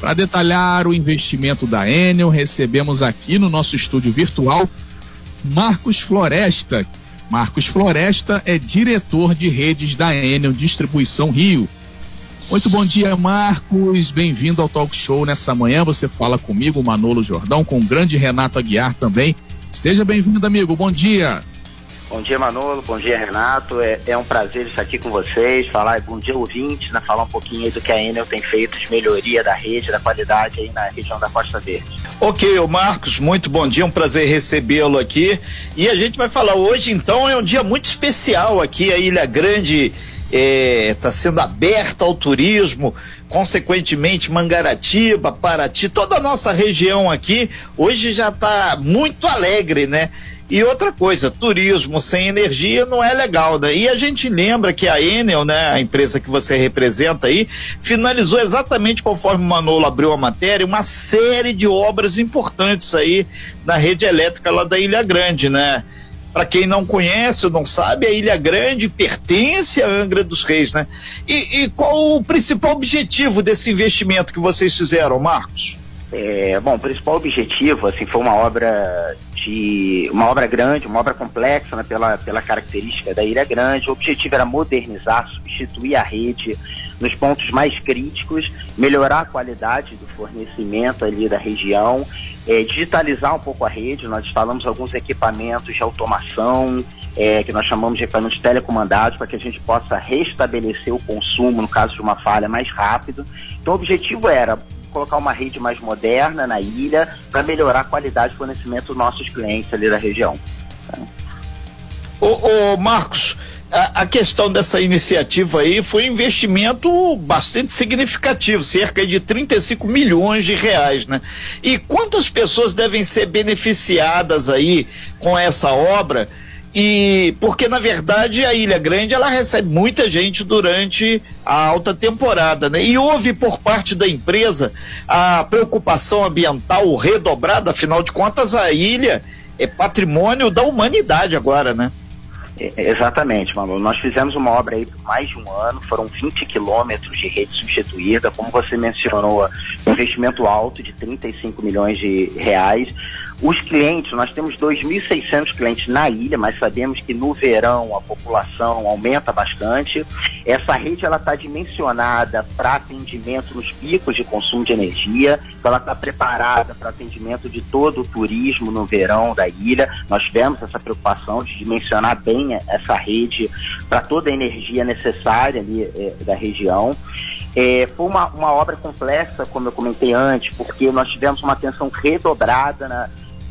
Para detalhar o investimento da Enel, recebemos aqui no nosso estúdio virtual Marcos Floresta. Marcos Floresta é diretor de redes da Enel Distribuição Rio. Muito bom dia, Marcos. Bem-vindo ao Talk Show nessa manhã. Você fala comigo, Manolo Jordão, com o grande Renato Aguiar também. Seja bem-vindo, amigo. Bom dia. Bom dia, Manolo. Bom dia, Renato. É, é, um prazer estar aqui com vocês, falar, bom dia, ouvintes, né, falar um pouquinho aí do que a Enel tem feito de melhoria da rede, da qualidade aí na região da Costa Verde. Ok, Marcos, muito bom dia, um prazer recebê-lo aqui. E a gente vai falar hoje, então, é um dia muito especial aqui, a Ilha Grande está é, tá sendo aberta ao turismo, consequentemente Mangaratiba, Paraty, toda a nossa região aqui hoje já está muito alegre, né? E outra coisa, turismo sem energia não é legal, né? E a gente lembra que a Enel, né, a empresa que você representa aí, finalizou exatamente conforme o Manolo abriu a matéria, uma série de obras importantes aí na rede elétrica lá da Ilha Grande, né? Para quem não conhece ou não sabe, a Ilha Grande pertence à Angra dos Reis, né? E, e qual o principal objetivo desse investimento que vocês fizeram, Marcos? É, bom, o principal objetivo, assim, foi uma obra de uma obra grande, uma obra complexa, né, pela, pela característica da Ilha Grande. O objetivo era modernizar, substituir a rede nos pontos mais críticos, melhorar a qualidade do fornecimento ali da região, é, digitalizar um pouco a rede. Nós instalamos alguns equipamentos de automação, é, que nós chamamos de equipamentos telecomandados, para que a gente possa restabelecer o consumo no caso de uma falha mais rápido. Então, o objetivo era colocar uma rede mais moderna na ilha para melhorar a qualidade de fornecimento dos nossos clientes ali da região. Ô, ô Marcos, a, a, questão dessa iniciativa aí foi um investimento bastante significativo, cerca de 35 milhões de reais, né? E quantas pessoas devem ser beneficiadas aí com essa obra? E porque na verdade a Ilha Grande ela recebe muita gente durante a alta temporada, né? E houve por parte da empresa a preocupação ambiental redobrada, afinal de contas a ilha é patrimônio da humanidade agora, né? É, exatamente, Manu. Nós fizemos uma obra aí por mais de um ano, foram 20 quilômetros de rede substituída, como você mencionou, investimento alto de 35 milhões de reais. Os clientes, nós temos 2.600 clientes na ilha, mas sabemos que no verão a população aumenta bastante. Essa rede ela está dimensionada para atendimento nos picos de consumo de energia, então ela está preparada para atendimento de todo o turismo no verão da ilha. Nós tivemos essa preocupação de dimensionar bem essa rede para toda a energia necessária ali é, da região. É, foi uma, uma obra complexa, como eu comentei antes, porque nós tivemos uma atenção redobrada na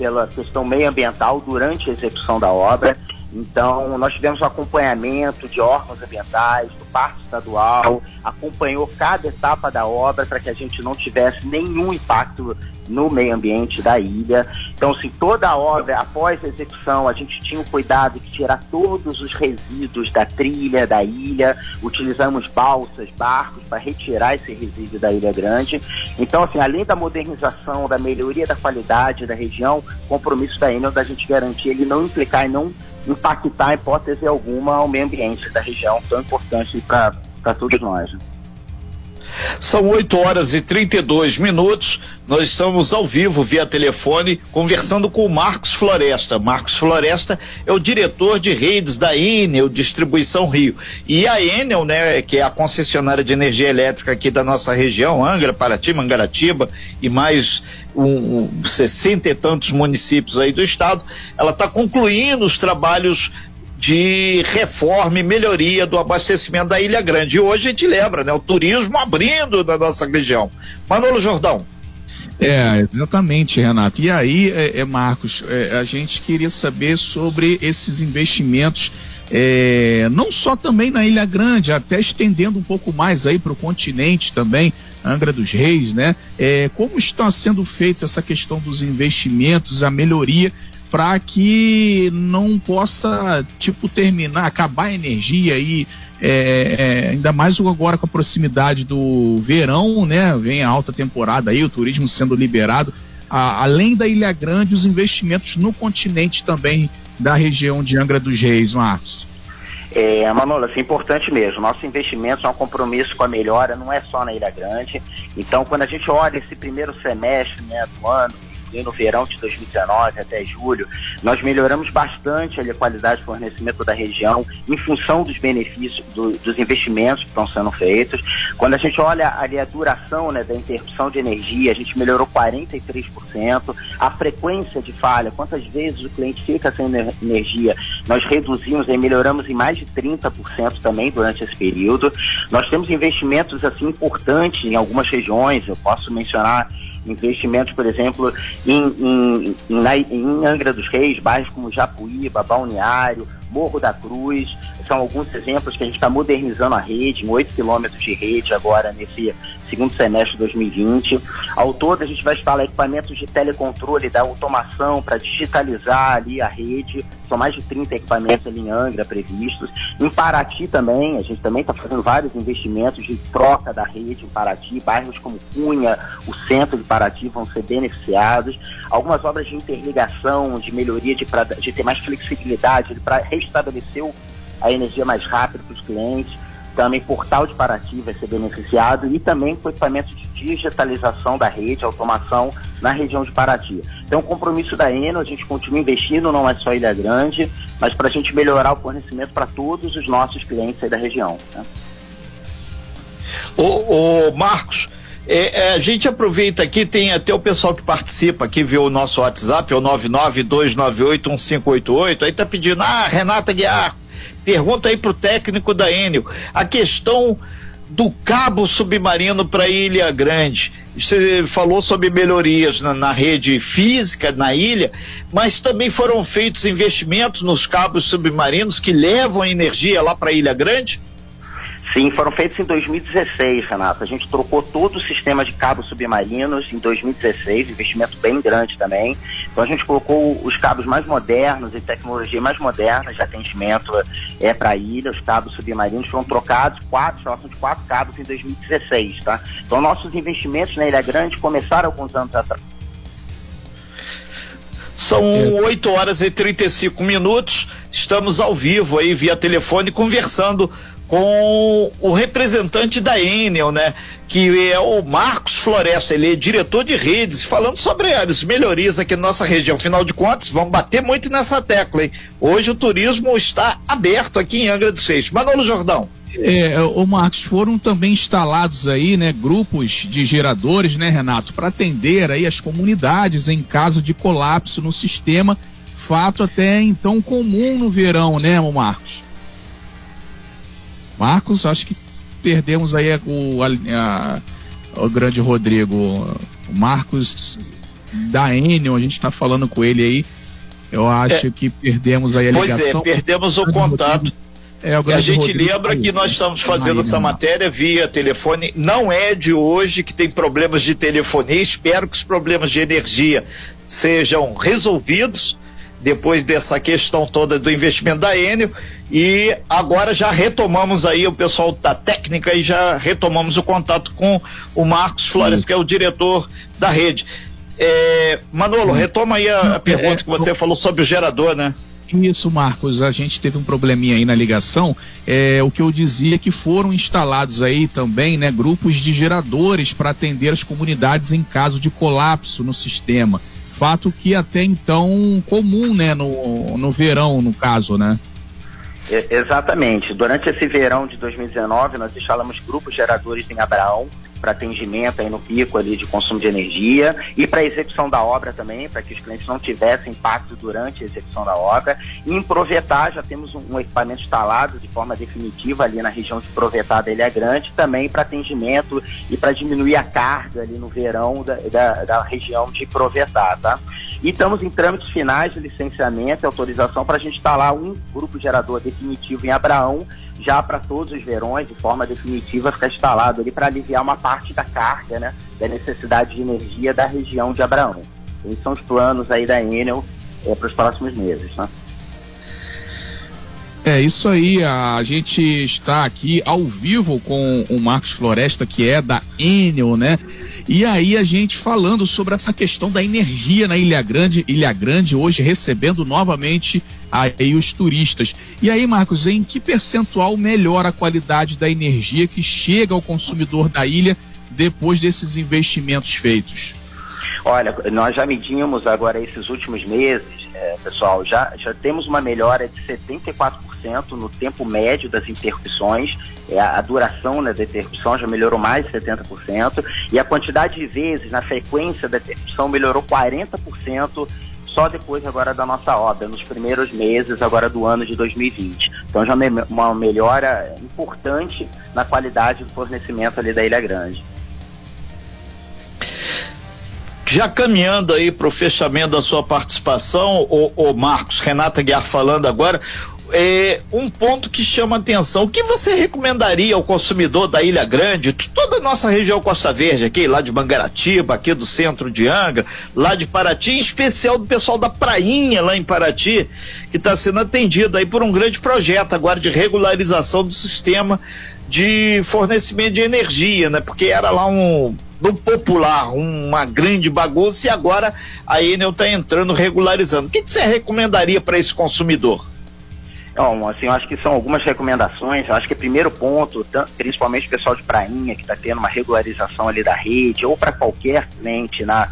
pela questão meioambiental durante a execução da obra. Então, nós tivemos um acompanhamento de órgãos ambientais, do Parque Estadual, acompanhou cada etapa da obra para que a gente não tivesse nenhum impacto no meio ambiente da ilha. Então, se toda a obra, após a execução, a gente tinha o cuidado de tirar todos os resíduos da trilha, da ilha, utilizamos balsas, barcos para retirar esse resíduo da Ilha Grande. Então, assim, além da modernização, da melhoria da qualidade da região, compromisso da Enel da gente garantir ele não implicar e não impactar, hipótese alguma, ao meio ambiente da região, tão importante para todos nós. São 8 horas e 32 minutos. Nós estamos ao vivo via telefone conversando com o Marcos Floresta. Marcos Floresta é o diretor de redes da Enel Distribuição Rio. E a Enel, né, que é a concessionária de energia elétrica aqui da nossa região, Angra, Paraty, Mangaratiba e mais um, um 60 e tantos municípios aí do estado, ela está concluindo os trabalhos de reforma e melhoria do abastecimento da Ilha Grande. E hoje a gente lembra, né? O turismo abrindo na nossa região. Manolo Jordão. É, exatamente, Renato. E aí, é, é Marcos, é, a gente queria saber sobre esses investimentos, é, não só também na Ilha Grande, até estendendo um pouco mais aí para o continente também, Angra dos Reis, né? É, como está sendo feita essa questão dos investimentos, a melhoria para que não possa, tipo, terminar, acabar a energia aí, é, é, ainda mais agora com a proximidade do verão, né? Vem a alta temporada aí, o turismo sendo liberado. A, além da Ilha Grande, os investimentos no continente também da região de Angra dos Reis, Marcos. É, Manolo, assim, é importante mesmo. Nosso investimento é um compromisso com a melhora, não é só na Ilha Grande. Então, quando a gente olha esse primeiro semestre né, do ano, e no verão de 2019 até julho, nós melhoramos bastante a qualidade de fornecimento da região em função dos benefícios do, dos investimentos que estão sendo feitos. Quando a gente olha ali a duração né, da interrupção de energia, a gente melhorou 43%. A frequência de falha, quantas vezes o cliente fica sem energia, nós reduzimos e melhoramos em mais de 30% também durante esse período. Nós temos investimentos assim importantes em algumas regiões, eu posso mencionar investimentos, por exemplo, em, em, em, em Angra dos Reis, bairros como Japuíba, Balneário, Morro da Cruz, são alguns exemplos que a gente está modernizando a rede, em 8 quilômetros de rede agora nesse segundo semestre de 2020. Ao todo, a gente vai instalar equipamentos de telecontrole da automação para digitalizar ali a rede. São mais de 30 equipamentos ali em Angra previstos. Em Paraty também, a gente também está fazendo vários investimentos de troca da rede em Paraty. Bairros como Cunha, o centro de Paraty vão ser beneficiados. Algumas obras de interligação, de melhoria, de, pra, de ter mais flexibilidade para restabelecer a energia mais rápido para os clientes. Também Portal de Paraty vai ser beneficiado e também com equipamento de digitalização da rede, automação na região de Paraty. Então, o compromisso da Eno, a gente continua investindo, não é só Ilha Grande, mas para a gente melhorar o fornecimento para todos os nossos clientes aí da região. Né? O, Marcos, é, é, a gente aproveita aqui, tem até o pessoal que participa aqui, vê o nosso WhatsApp, é o 992981588, aí tá pedindo, ah, Renata Guiar, Pergunta aí pro técnico da Enel. A questão do cabo submarino para Ilha Grande. Você falou sobre melhorias na, na, rede física na ilha, mas também foram feitos investimentos nos cabos submarinos que levam energia lá para Ilha Grande? Sim, foram feitos em 2016, Renato. A gente trocou todo o sistema de cabos submarinos em 2016, investimento bem grande também. Então a gente colocou os cabos mais modernos e tecnologia mais moderna de atendimento é, para a ilha. Os cabos submarinos foram trocados, quatro, instalação de quatro cabos em 2016, tá? Então nossos investimentos na Ilha Grande começaram alguns anos atrás. São 8 horas e 35 minutos. Estamos ao vivo aí via telefone conversando com o representante da Enel, né? Que é o Marcos Floresta, ele é diretor de redes, falando sobre as melhorias aqui na nossa região. Afinal de contas, vamos bater muito nessa tecla, hein? Hoje o turismo está aberto aqui em Angra dos Reis. Manolo Jordão. É, o Marcos, foram também instalados aí, né, grupos de geradores, né, Renato, para atender aí as comunidades em caso de colapso no sistema, fato até então comum no verão, né, Marcos? Marcos, acho que perdemos aí o, a, a, o grande Rodrigo. O Marcos da Enel, a gente está falando com ele aí. Eu acho é, que perdemos aí a ligação. Pois é, perdemos o contato. É, o a gente Rodrigo lembra que nós estamos fazendo essa matéria via telefone. Não é de hoje que tem problemas de telefonia. Espero que os problemas de energia sejam resolvidos depois dessa questão toda do investimento da Enel e agora já retomamos aí o pessoal da técnica e já retomamos o contato com o Marcos Flores, Sim. que é o diretor da rede. É, Manolo, retoma aí a, a pergunta é, que você falou sobre o gerador, né? Isso, Marcos, a gente teve um probleminha aí na ligação. É, o que eu dizia é que foram instalados aí também, né, grupos de geradores para atender as comunidades em caso de colapso no sistema fato que até então comum, né, no, no verão, no caso, né? Exatamente. Durante esse verão de 2019, nós instalamos grupos geradores em Abraão, para atendimento aí no pico ali de consumo de energia e para execução da obra também, para que os clientes não tivessem impacto durante a execução da obra. E em Provetá já temos um, um equipamento instalado de forma definitiva ali na região de Provetá da Ilha Grande, também para atendimento e para diminuir a carga ali no verão da, da, da região de Provetá, tá? E estamos em trâmites finais de licenciamento e autorização para a gente instalar um grupo gerador definitivo em Abraão já para todos os verões, de forma definitiva, ficar instalado ali para aliviar uma parte da carga, né, da necessidade de energia da região de Abraão. Esses são os planos aí da Enel é, para os próximos meses, né? É isso aí, a gente está aqui ao vivo com o Marcos Floresta, que é da Enel, né? E aí a gente falando sobre essa questão da energia na Ilha Grande, Ilha Grande hoje recebendo novamente aí os turistas. E aí, Marcos, em que percentual melhora a qualidade da energia que chega ao consumidor da ilha depois desses investimentos feitos? Olha, nós já medimos agora esses últimos meses, é, pessoal, já, já temos uma melhora de 74% no tempo médio das interrupções, é, a duração né, da interrupção já melhorou mais de 70%, e a quantidade de vezes na frequência da interrupção melhorou 40% só depois agora da nossa obra, nos primeiros meses agora do ano de 2020. Então já uma melhora importante na qualidade do fornecimento ali da Ilha Grande. Já caminhando aí para o fechamento da sua participação, o, o Marcos, Renata Guiar falando agora, é, um ponto que chama atenção. O que você recomendaria ao consumidor da Ilha Grande, toda a nossa região Costa Verde aqui, lá de Mangaratiba, aqui do centro de Angra, lá de Paraty, em especial do pessoal da Prainha lá em Paraty, que está sendo atendido aí por um grande projeto agora de regularização do sistema de fornecimento de energia, né? Porque era lá um do popular, uma grande bagunça e agora a Enel está entrando regularizando. O que, que você recomendaria para esse consumidor? Bom, assim, eu acho que são algumas recomendações. Eu acho que o primeiro ponto, principalmente o pessoal de prainha que está tendo uma regularização ali da rede, ou para qualquer cliente na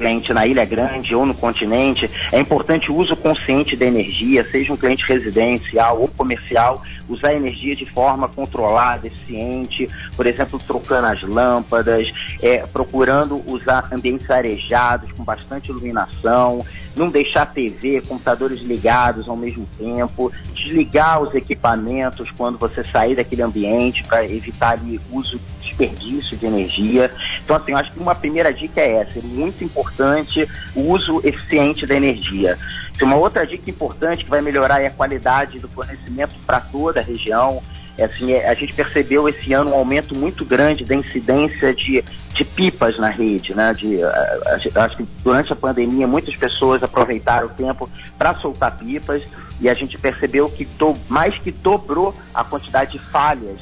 cliente na Ilha Grande ou no continente, é importante o uso consciente da energia, seja um cliente residencial ou comercial, usar a energia de forma controlada, eficiente, por exemplo, trocando as lâmpadas, é, procurando usar ambientes arejados com bastante iluminação, não deixar TV, computadores ligados ao mesmo tempo, desligar os equipamentos quando você sair daquele ambiente para evitar ali uso desperdício de energia. Então, assim, eu acho que uma primeira dica é essa, é muito importante o uso eficiente da energia. Uma outra dica importante que vai melhorar é a qualidade do fornecimento para toda a região. É assim, é, a gente percebeu esse ano um aumento muito grande da incidência de, de pipas na rede. Né? De, acho que durante a pandemia muitas pessoas aproveitaram o tempo para soltar pipas e a gente percebeu que do, mais que dobrou a quantidade de falhas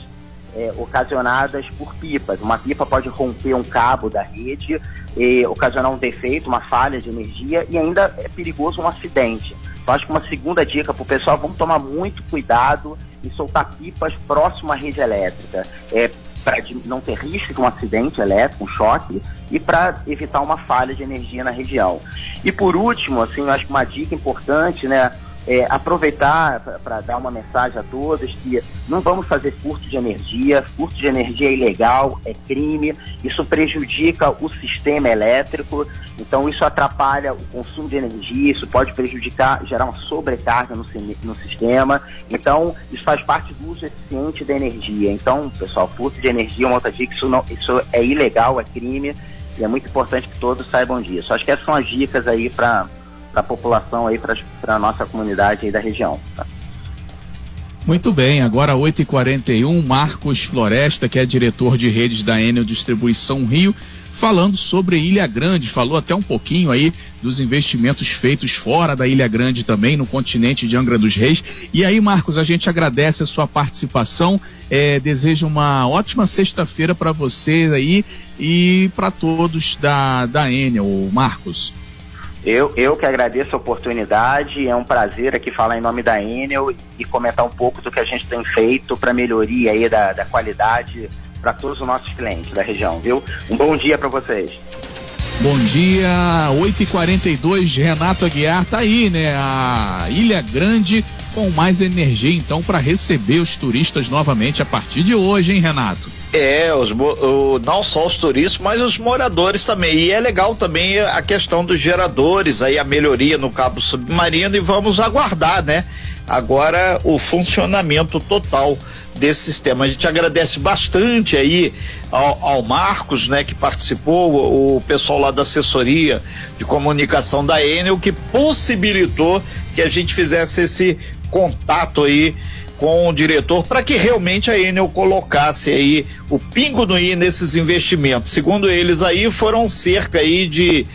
é, ocasionadas por pipas. Uma pipa pode romper um cabo da rede, e ocasionar um defeito, uma falha de energia e ainda é perigoso um acidente. Então, acho que uma segunda dica para o pessoal, vamos tomar muito cuidado e soltar pipas próximo à rede elétrica. É, para não ter risco de um acidente elétrico, um choque, e para evitar uma falha de energia na região. E por último, assim, eu acho que uma dica importante, né? É, aproveitar para dar uma mensagem a todos que não vamos fazer furto de energia, furto de energia é ilegal, é crime, isso prejudica o sistema elétrico, então isso atrapalha o consumo de energia, isso pode prejudicar, gerar uma sobrecarga no, no sistema, então isso faz parte do uso eficiente da energia. Então, pessoal, furto de energia, uma outra dica, isso, não, isso é ilegal, é crime, e é muito importante que todos saibam disso. Acho que essas são as dicas aí para para a população aí, para a nossa comunidade aí da região. Tá? Muito bem, agora 8h41, Marcos Floresta, que é diretor de redes da Enel Distribuição Rio, falando sobre Ilha Grande, falou até um pouquinho aí dos investimentos feitos fora da Ilha Grande também, no continente de Angra dos Reis. E aí, Marcos, a gente agradece a sua participação, é, desejo uma ótima sexta-feira para você aí e para todos da, da Enel, Marcos. Eu, eu que agradeço a oportunidade, é um prazer aqui falar em nome da Enel e comentar um pouco do que a gente tem feito para melhoria aí da, da qualidade para todos os nossos clientes da região, viu? Um bom dia para vocês. Bom dia, 8h42, Renato Aguiar tá aí, né? A Ilha Grande com mais energia, então, para receber os turistas novamente a partir de hoje, hein, Renato? É, os, o, não só os turistas, mas os moradores também. E é legal também a questão dos geradores, aí a melhoria no cabo submarino e vamos aguardar, né? Agora o funcionamento total desse sistema. A gente agradece bastante aí ao, ao, Marcos, né, que participou, o pessoal lá da assessoria de comunicação da Enel, que possibilitou que a gente fizesse esse contato aí com o diretor para que realmente a Enel colocasse aí o pingo no i nesses investimentos. Segundo eles aí foram cerca aí de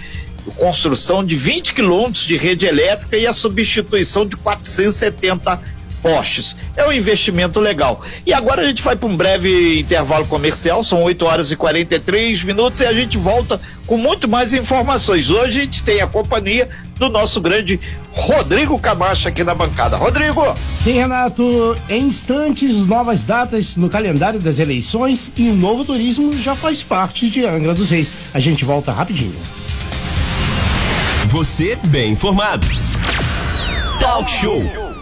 construção de 20 quilômetros de rede elétrica e a substituição de 470 postes. É um investimento legal. E agora a gente vai para um breve intervalo comercial, são 8 horas e 43 minutos e a gente volta com muito mais informações. Hoje a gente tem a companhia do nosso grande Rodrigo Camacho aqui na bancada. Rodrigo! Sim, Renato, em instantes, novas datas no calendário das eleições e o novo turismo já faz parte de Angra dos Reis. A gente volta rapidinho. Você bem informado. Talk Show.